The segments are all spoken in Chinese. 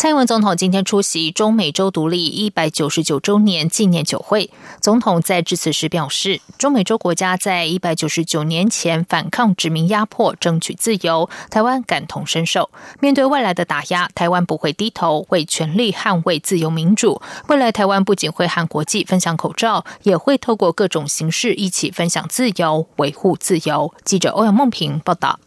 蔡英文总统今天出席中美洲独立一百九十九周年纪念酒会。总统在致辞时表示，中美洲国家在一百九十九年前反抗殖民压迫，争取自由，台湾感同身受。面对外来的打压，台湾不会低头，会全力捍卫自由民主。未来台湾不仅会和国际分享口罩，也会透过各种形式一起分享自由，维护自由。记者欧阳梦平报道。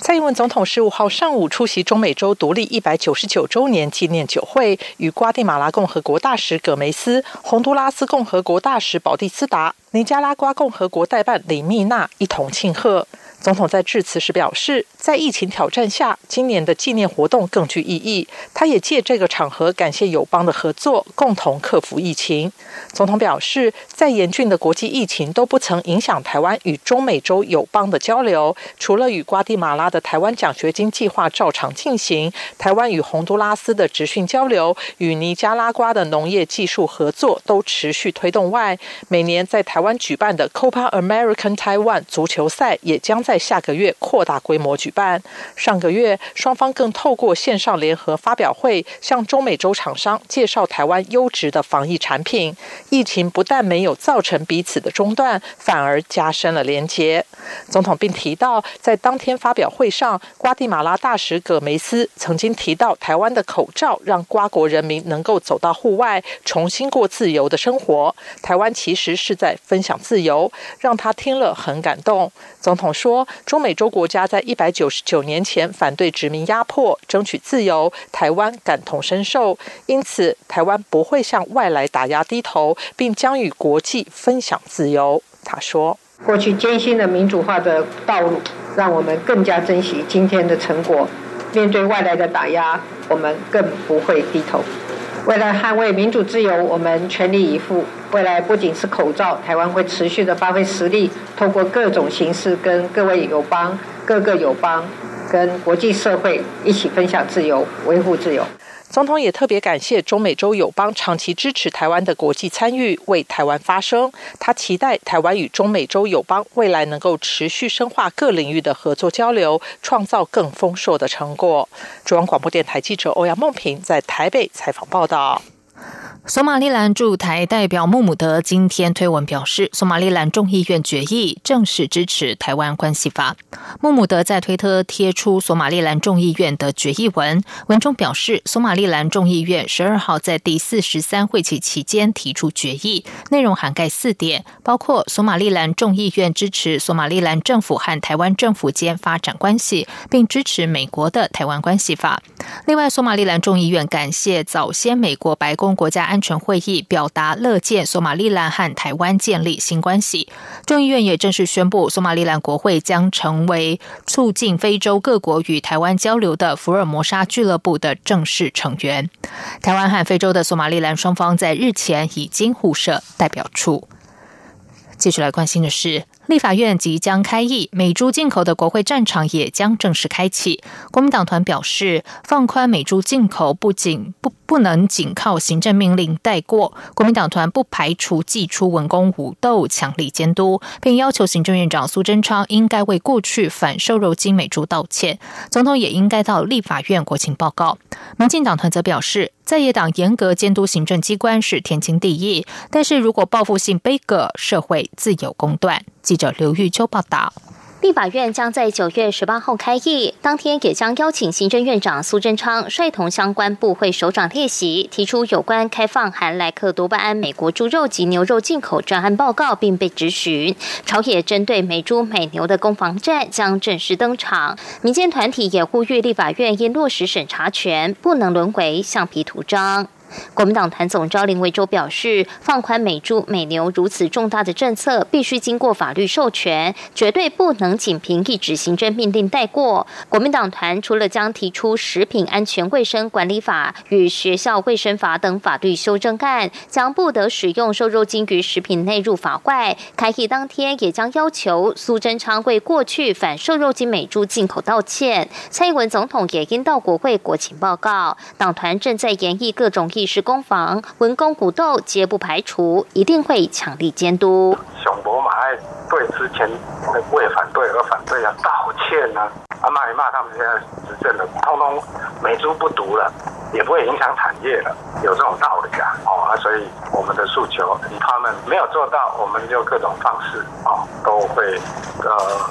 蔡英文总统十五号上午出席中美洲独立一百九十九周年纪念酒会，与瓜地马拉共和国大使葛梅斯、洪都拉斯共和国大使保蒂斯达、尼加拉瓜共和国代办李密娜一同庆贺。总统在致辞时表示，在疫情挑战下，今年的纪念活动更具意义。他也借这个场合感谢友邦的合作，共同克服疫情。总统表示，再严峻的国际疫情都不曾影响台湾与中美洲友邦的交流。除了与瓜地马拉的台湾奖学金计划照常进行，台湾与洪都拉斯的职训交流、与尼加拉瓜的农业技术合作都持续推动外，每年在台湾举办的 Copa American Taiwan 足球赛也将。在下个月扩大规模举办。上个月，双方更透过线上联合发表会，向中美洲厂商介绍台湾优质的防疫产品。疫情不但没有造成彼此的中断，反而加深了连结。总统并提到，在当天发表会上，瓜地马拉大使葛梅斯曾经提到，台湾的口罩让瓜国人民能够走到户外，重新过自由的生活。台湾其实是在分享自由，让他听了很感动。总统说。中美洲国家在一百九十九年前反对殖民压迫，争取自由，台湾感同身受，因此台湾不会向外来打压低头，并将与国际分享自由。他说：“过去艰辛的民主化的道路，让我们更加珍惜今天的成果。面对外来的打压，我们更不会低头。”为了捍卫民主自由，我们全力以赴。未来不仅是口罩，台湾会持续的发挥实力，通过各种形式跟各位友邦、各个友邦跟国际社会一起分享自由，维护自由。总统也特别感谢中美洲友邦长期支持台湾的国际参与，为台湾发声。他期待台湾与中美洲友邦未来能够持续深化各领域的合作交流，创造更丰硕的成果。中央广播电台记者欧阳梦平在台北采访报道。索马利兰驻台代表穆姆德今天推文表示，索马利兰众议院决议正式支持台湾关系法。穆姆德在推特贴出索马利兰众议院的决议文，文中表示，索马利兰众议院十二号在第四十三会期期间提出决议，内容涵盖四点，包括索马利兰众议院支持索马利兰政府和台湾政府间发展关系，并支持美国的台湾关系法。另外，索马利兰众议院感谢早先美国白宫国家安。安全会议表达乐见索马利兰和台湾建立新关系。众议院也正式宣布，索马利兰国会将成为促进非洲各国与台湾交流的福尔摩沙俱乐部的正式成员。台湾和非洲的索马利兰双方在日前已经互设代表处。继续来关心的是。立法院即将开议，美猪进口的国会战场也将正式开启。国民党团表示，放宽美猪进口不仅不不能仅靠行政命令带过，国民党团不排除祭出文攻武斗，强力监督，并要求行政院长苏贞昌应该为过去反瘦肉精美猪道歉，总统也应该到立法院国情报告。民进党团则表示。在野党严格监督行政机关是天经地义，但是如果报复性悲歌，社会自有公断。记者刘玉秋报道。立法院将在九月十八号开议，当天也将邀请行政院长苏贞昌率同相关部会首长列席，提出有关开放含莱克多巴胺美国猪肉及牛肉进口专案报告，并被质询。朝野针对美猪美牛的攻防战将正式登场。民间团体也呼吁立法院应落实审查权，不能沦为橡皮图章。国民党团总召林维洲表示，放宽美猪美牛如此重大的政策，必须经过法律授权，绝对不能仅凭一纸行政命令带过。国民党团除了将提出食品安全卫生管理法与学校卫生法等法律修正案，将不得使用瘦肉精于食品内入法外，开议当天也将要求苏贞昌为过去反瘦肉精美猪进口道歉。蔡英文总统也应到国会国情报告，党团正在研议各种地势攻防，文攻武斗皆不排除，一定会强力监督。对之前为反对而反对啊道歉啊？啊骂一骂他们现在执政的，通通美猪不毒了，也不会影响产业了，有这种道理啊！哦啊，所以我们的诉求，他们没有做到，我们就各种方式啊，都会呃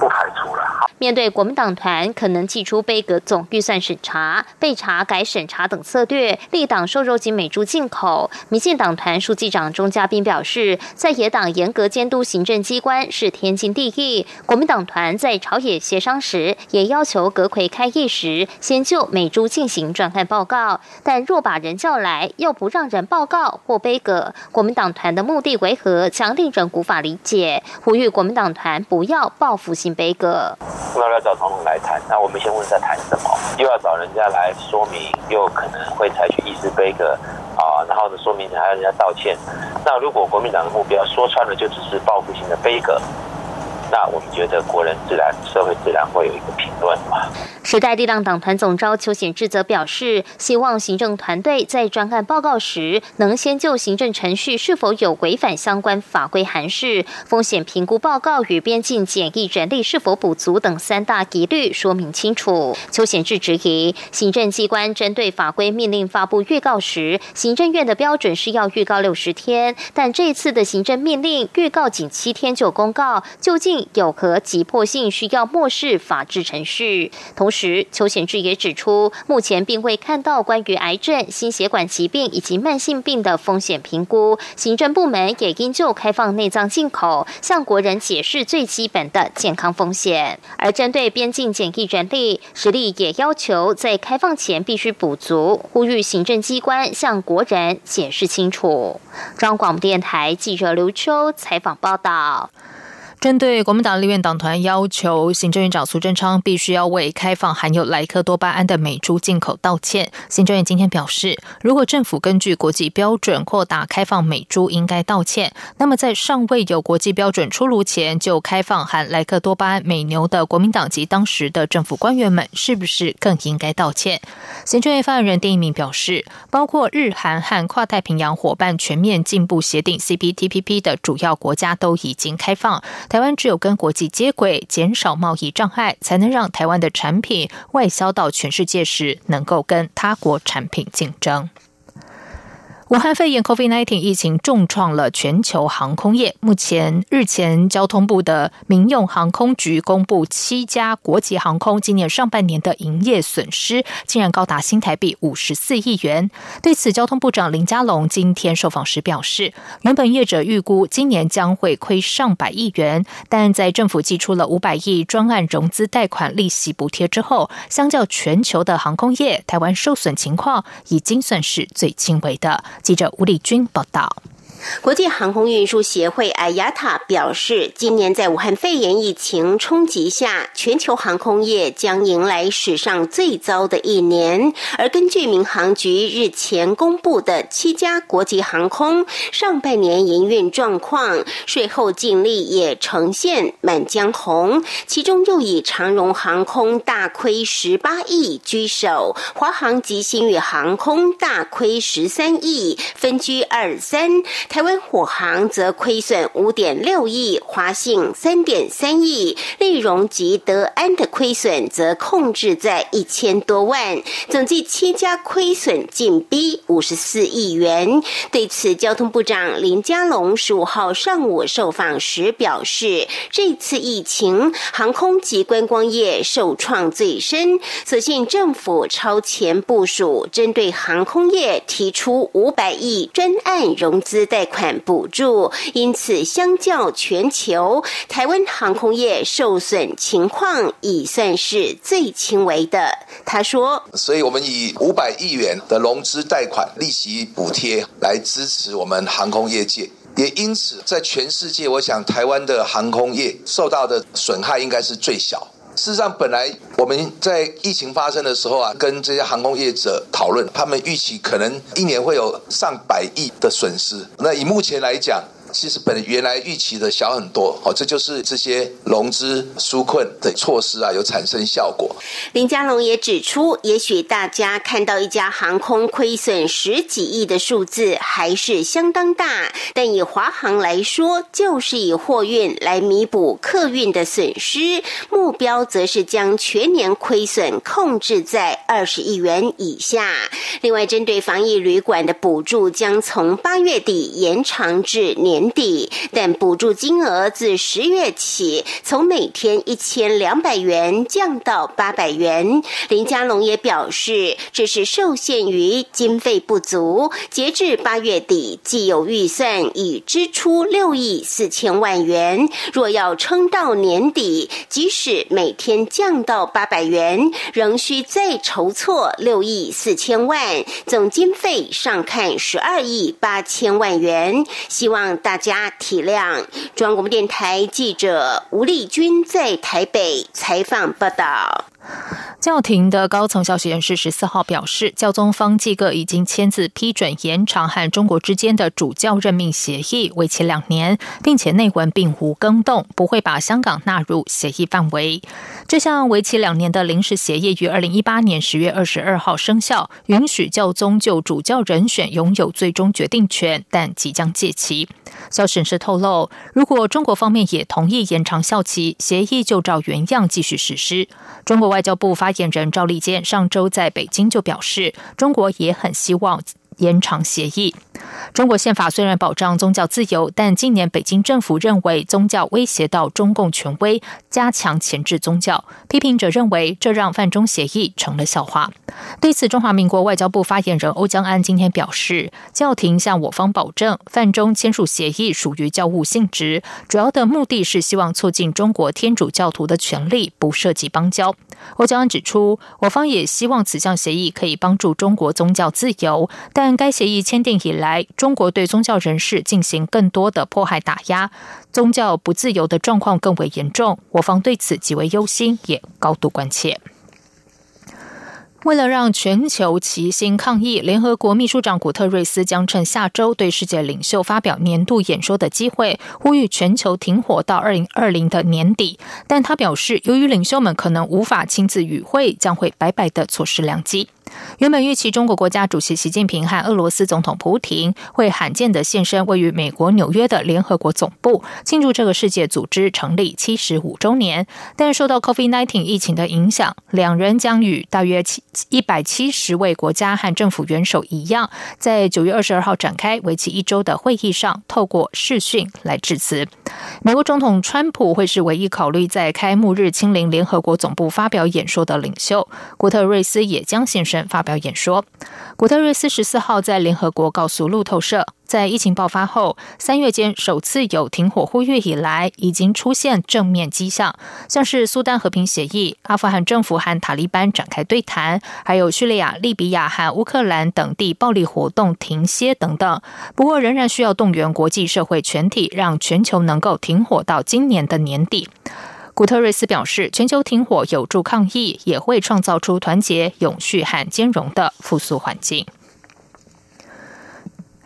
不排除了。面对国民党团可能祭出杯葛总预算审查、被查改审查等策略，立党瘦肉及美猪进口，民进党团书记长钟嘉宾表示，在野党严格监督行政机关是天经地义。国民党团在朝野协商时，也要求阁魁开议时先就美猪进行专案报告，但若把人叫来又不让人报告或杯葛，国民党团的目的为何，将令人无法理解。呼吁国民党团不要报复性杯葛。要要找总统来谈，那我们先问在谈什么？又要找人家来说明，又可能会采取议事杯葛啊，然后呢，说明还要人家道歉。那如果国民党的目标说穿了，就只是报复性的杯葛。那我们觉得国人自然、社会自然会有一个评论嘛。时代力量党团总召邱显志则表示，希望行政团队在专案报告时，能先就行政程序是否有违反相关法规函释、风险评估报告与边境检疫人力是否补足等三大疑虑说明清楚。邱显志质疑，行政机关针对法规命令发布预告时，行政院的标准是要预告六十天，但这次的行政命令预告仅七天就公告，究竟？有何急迫性，需要漠视法治程序？同时，邱显志也指出，目前并未看到关于癌症、心血管疾病以及慢性病的风险评估。行政部门也应就开放内脏进口，向国人解释最基本的健康风险。而针对边境检疫人力，实力也要求在开放前必须补足，呼吁行政机关向国人解释清楚。中央广播电台记者刘秋采访报道。针对国民党立院党团要求行政院长苏贞昌必须要为开放含有莱克多巴胺的美猪进口道歉，行政院今天表示，如果政府根据国际标准扩大开放美猪，应该道歉。那么在尚未有国际标准出炉前就开放含莱克多巴胺美牛的国民党及当时的政府官员们，是不是更应该道歉？行政院发言人丁一鸣表示，包括日韩和跨太平洋伙伴全面进步协定 （CPTPP） 的主要国家都已经开放。台湾只有跟国际接轨，减少贸易障碍，才能让台湾的产品外销到全世界时，能够跟他国产品竞争。武汉肺炎 （COVID-19） 疫情重创了全球航空业。目前，日前交通部的民用航空局公布，七家国际航空今年上半年的营业损失竟然高达新台币五十四亿元。对此，交通部长林佳龙今天受访时表示，原本业者预估今年将会亏上百亿元，但在政府寄出了五百亿专案融资贷款利息补贴之后，相较全球的航空业，台湾受损情况已经算是最轻微的。记者吴丽君报道。国际航空运输协会 （IATA） 表示，今年在武汉肺炎疫情冲击下，全球航空业将迎来史上最糟的一年。而根据民航局日前公布的七家国际航空上半年营运状况，税后净利也呈现满江红。其中又以长荣航空大亏十八亿居首，华航及新宇航空大亏十三亿，分居二三。台湾虎航则亏损五点六亿，华信三点三亿，利荣及德安的亏损则控制在一千多万，总计七家亏损近逼五十四亿元。对此，交通部长林佳龙十五号上午受访时表示，这次疫情航空及观光业受创最深，所幸政府超前部署，针对航空业提出五百亿专案融资贷。贷款补助，因此相较全球，台湾航空业受损情况已算是最轻微的。他说：“所以我们以五百亿元的融资贷款利息补贴来支持我们航空业界。”也因此，在全世界，我想台湾的航空业受到的损害应该是最小。事实上，本来我们在疫情发生的时候啊，跟这些航空业者讨论，他们预期可能一年会有上百亿的损失。那以目前来讲，其实本原来预期的小很多，哦，这就是这些融资纾困的措施啊，有产生效果。林佳龙也指出，也许大家看到一家航空亏损十几亿的数字还是相当大，但以华航来说，就是以货运来弥补客运的损失，目标则是将全年亏损控制在二十亿元以下。另外，针对防疫旅馆的补助，将从八月底延长至年。年底，但补助金额自十月起从每天一千两百元降到八百元。林佳龙也表示，这是受限于经费不足，截至八月底，既有预算已支出六亿四千万元。若要撑到年底，即使每天降到八百元，仍需再筹措六亿四千万，总经费上看十二亿八千万元。希望。大家体谅。中央广播电台记者吴丽君在台北采访报道。教廷的高层消息人士十四号表示，教宗方济各已经签字批准延长和中国之间的主教任命协议，为期两年，并且内文并无更动，不会把香港纳入协议范围。这项为期两年的临时协议于二零一八年十月二十二号生效，允许教宗就主教人选拥有最终决定权，但即将届期。消息人士透露，如果中国方面也同意延长效期，协议就照原样继续实施。中国外外交部发言人赵立坚上周在北京就表示，中国也很希望。延长协议。中国宪法虽然保障宗教自由，但今年北京政府认为宗教威胁到中共权威，加强钳制宗教。批评者认为，这让范中协议成了笑话。对此，中华民国外交部发言人欧江安今天表示，教廷向我方保证，范中签署协议属于教务性质，主要的目的是希望促进中国天主教徒的权利，不涉及邦交。欧江安指出，我方也希望此项协议可以帮助中国宗教自由，但该协议签订以来，中国对宗教人士进行更多的迫害打压，宗教不自由的状况更为严重。我方对此极为忧心，也高度关切。为了让全球齐心抗疫，联合国秘书长古特瑞斯将趁下周对世界领袖发表年度演说的机会，呼吁全球停火到二零二零的年底。但他表示，由于领袖们可能无法亲自与会，将会白白的错失良机。原本预期中国国家主席习近平和俄罗斯总统普京会罕见的现身位于美国纽约的联合国总部，庆祝这个世界组织成立七十五周年。但受到 COVID-19 疫情的影响，两人将与大约七一百七十位国家和政府元首一样，在九月二十二号展开为期一周的会议上，透过视讯来致辞。美国总统川普会是唯一考虑在开幕日亲临联合国总部发表演说的领袖。古特瑞斯也将现身。发表演说，古特瑞斯十四号在联合国告诉路透社，在疫情爆发后三月间首次有停火呼吁以来，已经出现正面迹象，像是苏丹和平协议、阿富汗政府和塔利班展开对谈，还有叙利亚、利比亚和乌克兰等地暴力活动停歇等等。不过，仍然需要动员国际社会全体，让全球能够停火到今年的年底。古特瑞斯表示，全球停火有助抗疫，也会创造出团结、永续和兼容的复苏环境。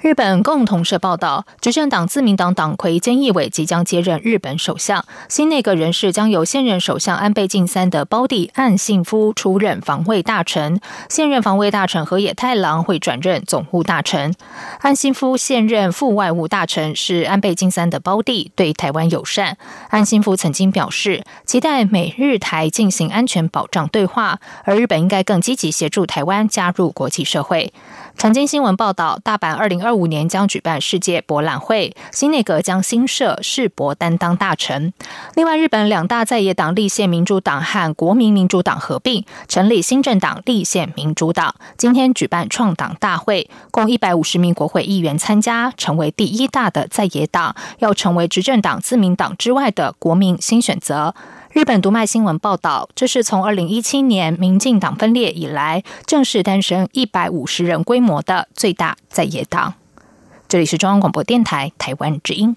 日本共同社报道，执政党自民党党魁菅义伟即将接任日本首相，新内阁人士将由现任首相安倍晋三的胞弟岸信夫出任防卫大臣，现任防卫大臣河野太郎会转任总务大臣。岸信夫现任副外务大臣，是安倍晋三的胞弟，对台湾友善。岸信夫曾经表示，期待美日台进行安全保障对话，而日本应该更积极协助台湾加入国际社会。产经新闻报道，大阪二零二五年将举办世界博览会，新内阁将新设世博担当大臣。另外，日本两大在野党立宪民主党和国民民主党合并，成立新政党立宪民主党。今天举办创党大会，共一百五十名国会议员参加，成为第一大的在野党，要成为执政党自民党之外的国民新选择。日本读卖新闻报道，这是从二零一七年民进党分裂以来，正式诞生一百五十人规模的最大在野党。这里是中央广播电台台湾之音。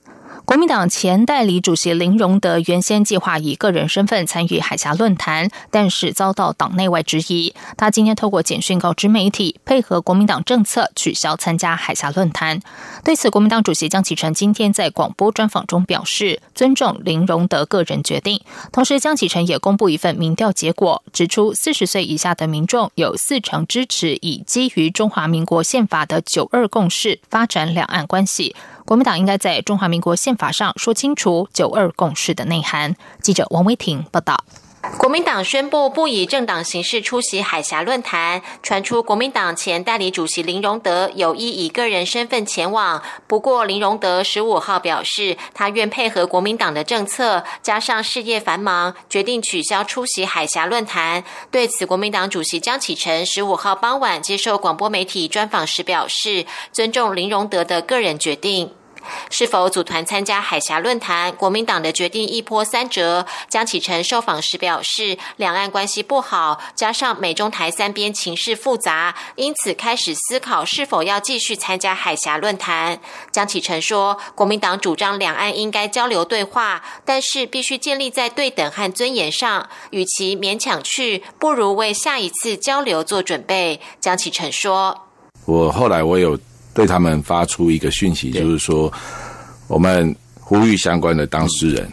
国民党前代理主席林荣德原先计划以个人身份参与海峡论坛，但是遭到党内外质疑。他今天透过简讯告知媒体，配合国民党政策取消参加海峡论坛。对此，国民党主席江启臣今天在广播专访中表示，尊重林荣德个人决定。同时，江启臣也公布一份民调结果，指出四十岁以下的民众有四成支持以基于中华民国宪法的九二共识发展两岸关系。国民党应该在中华民国宪法上说清楚“九二共识”的内涵。记者王维婷报道。国民党宣布不以政党形式出席海峡论坛，传出国民党前代理主席林荣德有意以个人身份前往。不过，林荣德十五号表示，他愿配合国民党的政策，加上事业繁忙，决定取消出席海峡论坛。对此，国民党主席江启臣十五号傍晚接受广播媒体专访时表示，尊重林荣德的个人决定。是否组团参加海峡论坛？国民党的决定一波三折。江启臣受访时表示，两岸关系不好，加上美中台三边情势复杂，因此开始思考是否要继续参加海峡论坛。江启臣说，国民党主张两岸应该交流对话，但是必须建立在对等和尊严上。与其勉强去，不如为下一次交流做准备。江启臣说：“我后来我有。”对他们发出一个讯息，就是说，我们呼吁相关的当事人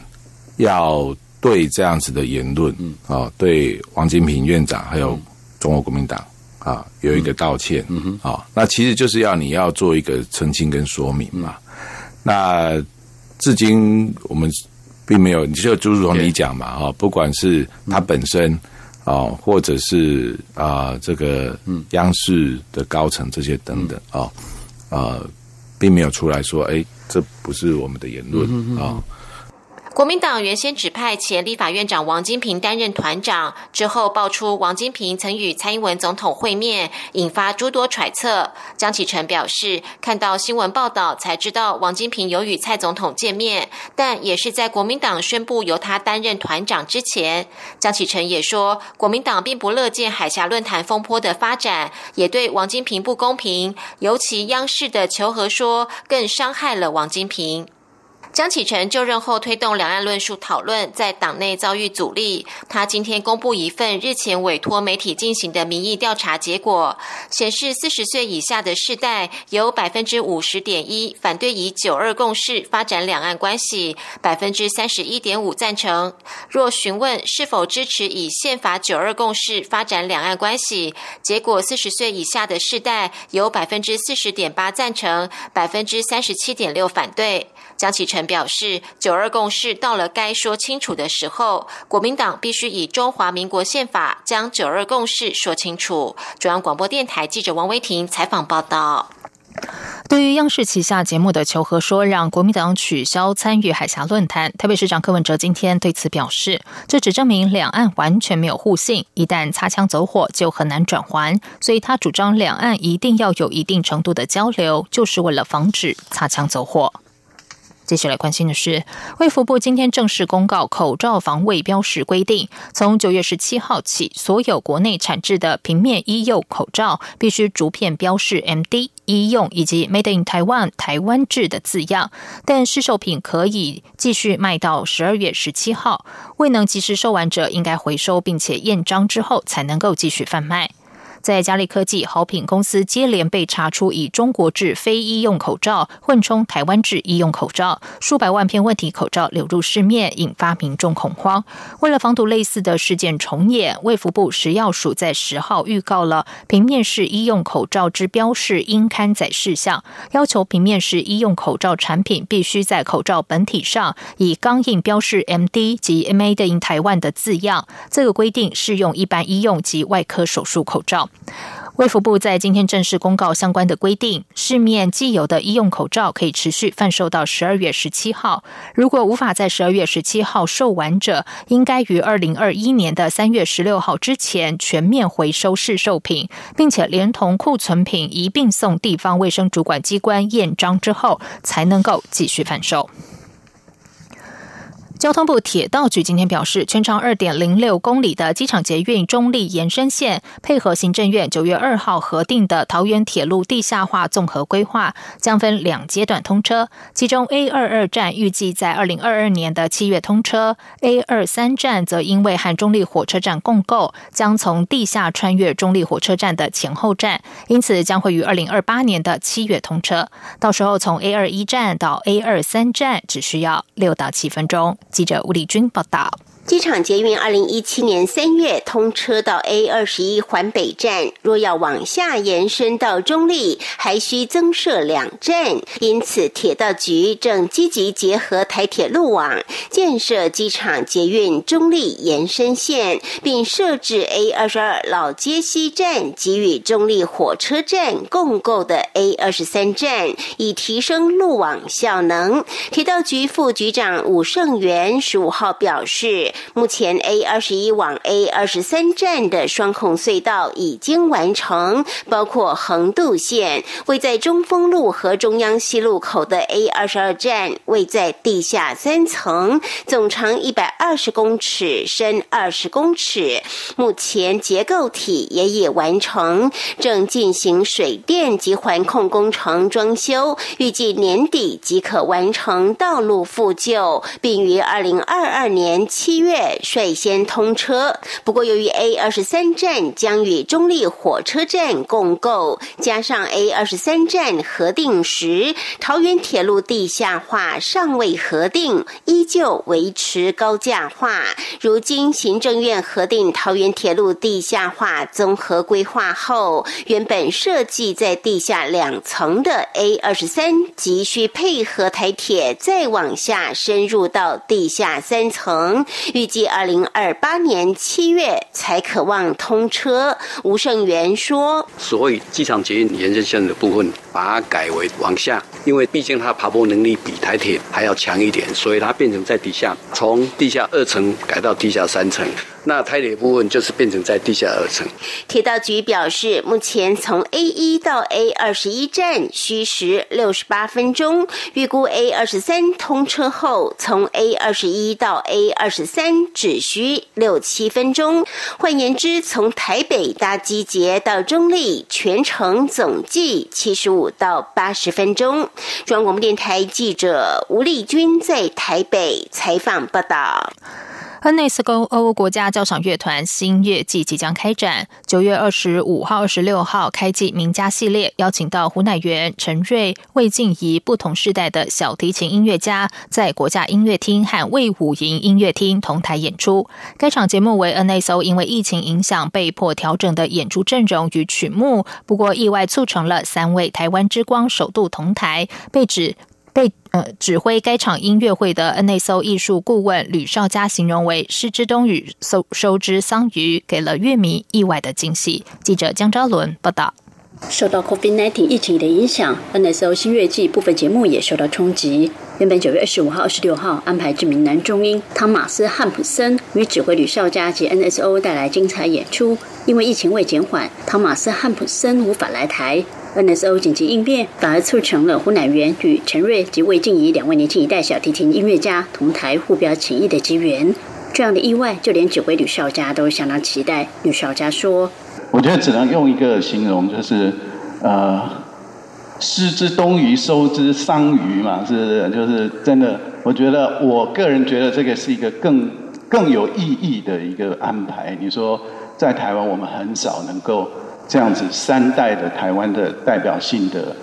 要对这样子的言论，啊，对王金平院长还有中国国民党啊，有一个道歉，啊，那其实就是要你要做一个澄清跟说明嘛。那至今我们并没有，就就如同你讲嘛，哈，不管是他本身啊，或者是啊这个央视的高层这些等等啊。啊，并没有出来说，哎，这不是我们的言论啊。国民党原先指派前立法院长王金平担任团长，之后爆出王金平曾与蔡英文总统会面，引发诸多揣测。江启臣表示，看到新闻报道才知道王金平有与蔡总统见面，但也是在国民党宣布由他担任团长之前。江启臣也说，国民党并不乐见海峡论坛风波的发展，也对王金平不公平，尤其央视的求和说更伤害了王金平。江启臣就任后推动两岸论述讨论，在党内遭遇阻力。他今天公布一份日前委托媒体进行的民意调查结果，显示四十岁以下的世代有百分之五十点一反对以九二共识发展两岸关系，百分之三十一点五赞成。若询问是否支持以宪法九二共识发展两岸关系，结果四十岁以下的世代有百分之四十点八赞成，百分之三十七点六反对。江启臣表示，九二共识到了该说清楚的时候，国民党必须以中华民国宪法将九二共识说清楚。中央广播电台记者王威婷采访报道。对于央视旗下节目的求和说，让国民党取消参与海峡论坛，台北市长柯文哲今天对此表示，这只证明两岸完全没有互信，一旦擦枪走火就很难转圜，所以他主张两岸一定要有一定程度的交流，就是为了防止擦枪走火。接下来关心的是，卫福部今天正式公告口罩防卫标识规定，从九月十七号起，所有国内产制的平面医用口罩必须逐片标示 “MD” 医用以及 “Made in Taiwan” 台湾制的字样，但试售品可以继续卖到十二月十七号。未能及时售完者，应该回收并且验章之后，才能够继续贩卖。在嘉利科技、好品公司接连被查出以中国制非医用口罩混充台湾制医用口罩，数百万片问题口罩流入市面，引发民众恐慌。为了防堵类似的事件重演，卫福部食药署在十号预告了平面式医用口罩之标示应刊载事项，要求平面式医用口罩产品必须在口罩本体上以钢印标示 “MD” 及 “Made in Taiwan” 的字样。这个规定适用一般医用及外科手术口罩。卫福部在今天正式公告相关的规定，市面既有的医用口罩可以持续贩售到十二月十七号。如果无法在十二月十七号售完者，应该于二零二一年的三月十六号之前全面回收市售品，并且连同库存品一并送地方卫生主管机关验章之后，才能够继续贩售。交通部铁道局今天表示，全长二点零六公里的机场捷运中立延伸线，配合行政院九月二号核定的桃园铁路地下化综合规划，将分两阶段通车。其中 A 二二站预计在二零二二年的七月通车，A 二三站则因为和中立火车站共构，将从地下穿越中立火车站的前后站，因此将会于二零二八年的七月通车。到时候从 A 二一站到 A 二三站只需要六到七分钟。记者吴丽君报道。机场捷运二零一七年三月通车到 A 二十一环北站，若要往下延伸到中立，还需增设两站。因此，铁道局正积极结合台铁路网，建设机场捷运中立延伸线，并设置 A 二十二老街西站及与中立火车站共构的 A 二十三站，以提升路网效能。铁道局副局长武胜元十五号表示。目前 A 二十一往 A 二十三站的双孔隧道已经完成，包括横渡线。位在中丰路和中央西路口的 A 二十二站，位在地下三层，总长一百二十公尺，深二十公尺。目前结构体也已完成，正进行水电及环控工程装修，预计年底即可完成道路复旧，并于二零二二年七月。率先通车，不过由于 A 二十三站将与中立火车站共构，加上 A 二十三站核定时桃园铁路地下化尚未核定，依旧维持高架化。如今行政院核定桃园铁路地下化综合规划后，原本设计在地下两层的 A 二十三，急需配合台铁再往下深入到地下三层。预计二零二八年七月才可望通车。吴胜元说：“所以机场捷运延伸线的部分，把它改为往下，因为毕竟它爬坡能力比台铁还要强一点，所以它变成在底下，从地下二层改到地下三层。”那台铁部分就是变成在地下二层。铁道局表示，目前从 A 一到 A 二十一站需时六十八分钟，预估 A 二十三通车后，从 A 二十一到 A 二十三只需六七分钟。换言之，从台北搭机捷到中立，全程总计七十五到八十分钟。中央广播电台记者吴丽君在台北采访报道。NSGO 国家交响乐团新乐季即将开展，九月二十五号、二十六号开季名家系列，邀请到胡乃元、陈瑞、魏静怡不同世代的小提琴音乐家，在国家音乐厅和魏武营音乐厅同台演出。该场节目为 NSO 因为疫情影响被迫调整的演出阵容与曲目，不过意外促成了三位台湾之光首度同台，被指。被呃指挥该场音乐会的 NSO 艺术顾问吕少佳形容为“失之冬雨，收收之桑榆”，给了乐迷意外的惊喜。记者江昭伦报道。受到 COVID-19 疫情的影响，NSO 新乐季部分节目也受到冲击。原本九月二十五号、二十六号安排知名男中音汤马斯·汉普森与指挥吕少佳及 NSO 带来精彩演出，因为疫情未减缓，汤马斯·汉普森无法来台。NSO 紧急应变，反而促成了胡乃元与陈瑞及魏静怡两位年轻一代小提琴音乐家同台互表情谊的机缘。这样的意外，就连指挥吕少佳都相当期待。吕少佳说：“我觉得只能用一个形容，就是呃，失之东隅，收之桑榆嘛，是不是？就是真的，我觉得我个人觉得这个是一个更更有意义的一个安排。你说，在台湾我们很少能够这样子三代的台湾的代表性的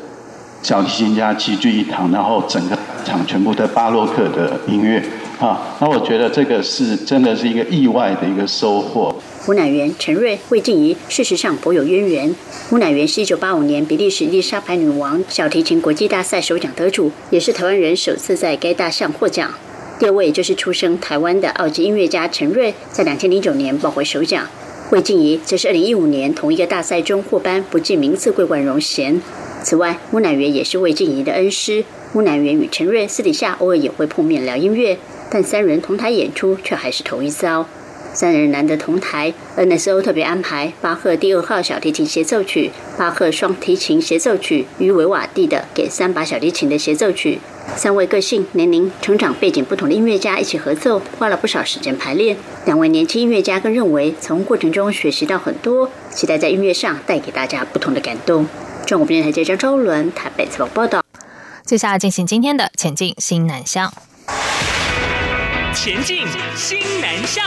小提琴家齐聚一堂，然后整个场全部的巴洛克的音乐。”啊，那我觉得这个是真的是一个意外的一个收获。胡乃元、陈瑞、魏静怡，事实上颇有渊源。胡乃元是一九八五年比利时丽莎白女王小提琴国际大赛首奖得主，也是台湾人首次在该大项获奖。第二位就是出生台湾的奥籍音乐家陈瑞，在两千零九年抱回首奖。魏静怡则是二零一五年同一个大赛中获颁不计名次桂冠荣衔。此外，木乃元也是魏静怡的恩师。木乃元与陈瑞私底下偶尔也会碰面聊音乐。但三人同台演出却还是头一遭。三人难得同台，NSO 特别安排巴赫第二号小提琴协奏曲、巴赫双提琴协奏曲与维瓦蒂的给三把小提琴的协奏曲。三位个性、年龄、成长背景不同的音乐家一起合奏，花了不少时间排练。两位年轻音乐家更认为从过程中学习到很多，期待在音乐上带给大家不同的感动。中国电台记者周伦台北采访报道。接下来进行今天的前进新南向。前进，新南向。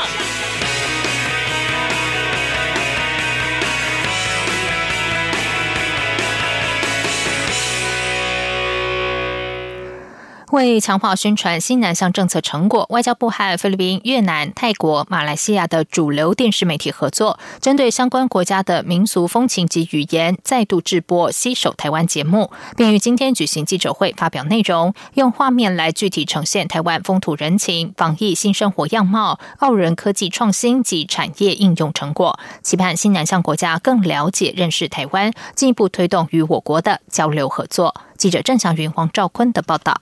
为强化宣传新南向政策成果，外交部和菲律宾、越南、泰国、马来西亚的主流电视媒体合作，针对相关国家的民俗风情及语言，再度制播《西首台湾》节目，并于今天举行记者会发表内容，用画面来具体呈现台湾风土人情、防疫新生活样貌、澳人科技创新及产业应用成果，期盼新南向国家更了解、认识台湾，进一步推动与我国的交流合作。记者郑祥云、黄兆坤的报道。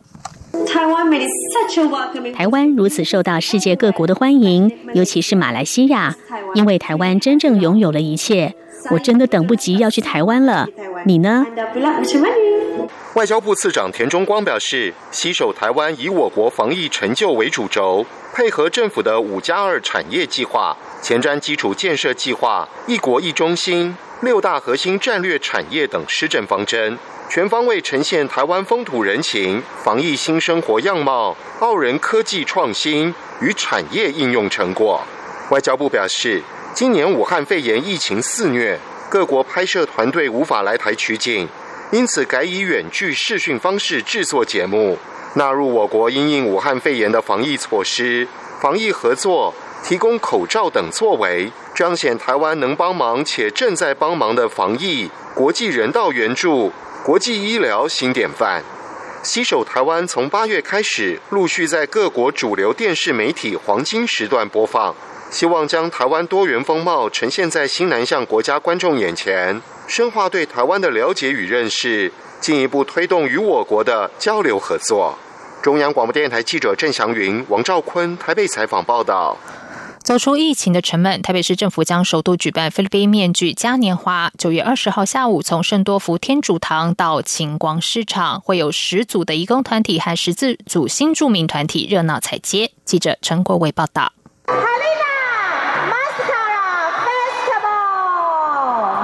台湾如此受到世界各国的欢迎，尤其是马来西亚，因为台湾真正拥有了一切。我真的等不及要去台湾了，你呢？外交部次长田中光表示，携手台湾以我国防疫成就为主轴，配合政府的五加二产业计划、前瞻基础建设计划、一国一中心、六大核心战略产业等施政方针。全方位呈现台湾风土人情、防疫新生活样貌、澳人科技创新与产业应用成果。外交部表示，今年武汉肺炎疫情肆虐，各国拍摄团队无法来台取景，因此改以远距视讯方式制作节目，纳入我国因应武汉肺炎的防疫措施、防疫合作、提供口罩等作为，彰显台湾能帮忙且正在帮忙的防疫、国际人道援助。国际医疗新典范，携手台湾从八月开始陆续在各国主流电视媒体黄金时段播放，希望将台湾多元风貌呈现在新南向国家观众眼前，深化对台湾的了解与认识，进一步推动与我国的交流合作。中央广播电台记者郑祥云、王兆坤台北采访报道。走出疫情的沉闷，台北市政府将首度举办菲律宾面具嘉年华。九月二十号下午，从圣多福天主堂到晴光市场，会有十组的义工团体和十四组新著名团体热闹采街。记者陈国伟报道。好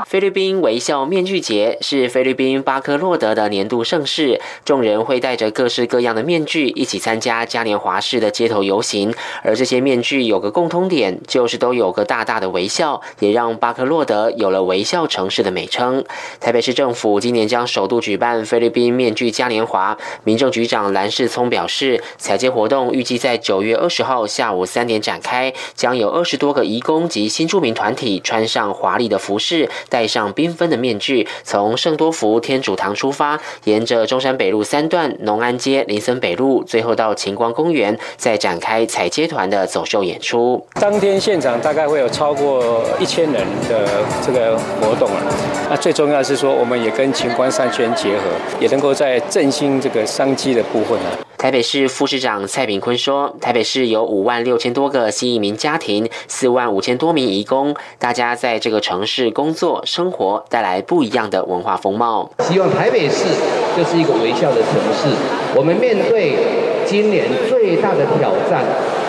菲律宾微笑面具节是菲律宾巴克洛德的年度盛事，众人会戴着各式各样的面具一起参加嘉年华式的街头游行。而这些面具有个共通点，就是都有个大大的微笑，也让巴克洛德有了微笑城市的美称。台北市政府今年将首度举办菲律宾面具嘉年华，民政局长蓝世聪表示，采接活动预计在九月二十号下午三点展开，将有二十多个移工及新住民团体穿上华丽的服饰，戴上缤纷的面具，从圣多福天主堂出发，沿着中山北路三段、农安街、林森北路，最后到晴光公园，再展开彩街团的走秀演出。当天现场大概会有超过一千人的这个活动啊。那最重要是说，我们也跟晴光商圈结合，也能够在振兴这个商机的部分呢。台北市副市长蔡炳坤说，台北市有五万六千多个新移民家庭，四万五千多名移工，大家在这个城市工作生活，带来不一样的文化风貌。希望台北市就是一个微笑的城市。我们面对今年最大的挑战，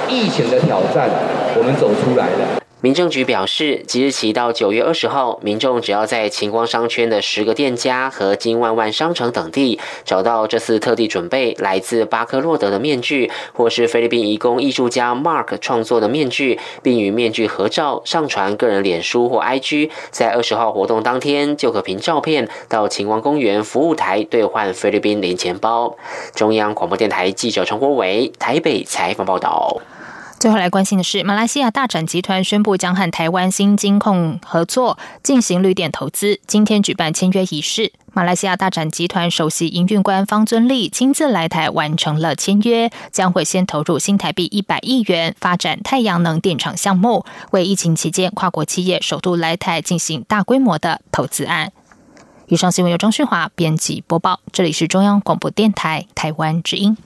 疫情的挑战，我们走出来了。民政局表示，即日起到九月二十号，民众只要在晴光商圈的十个店家和金万万商城等地找到这次特地准备来自巴克洛德的面具，或是菲律宾移工艺术家 Mark 创作的面具，并与面具合照上传个人脸书或 IG，在二十号活动当天就可凭照片到晴光公园服务台兑换菲律宾零钱包。中央广播电台记者陈国伟台北采访报道。最后来关心的是，马来西亚大展集团宣布将和台湾新金控合作进行绿电投资，今天举办签约仪式。马来西亚大展集团首席营运官方尊利亲自来台完成了签约，将会先投入新台币一百亿元发展太阳能电厂项目，为疫情期间跨国企业首度来台进行大规模的投资案。以上新闻由张旭华编辑播报，这里是中央广播电台台湾之音。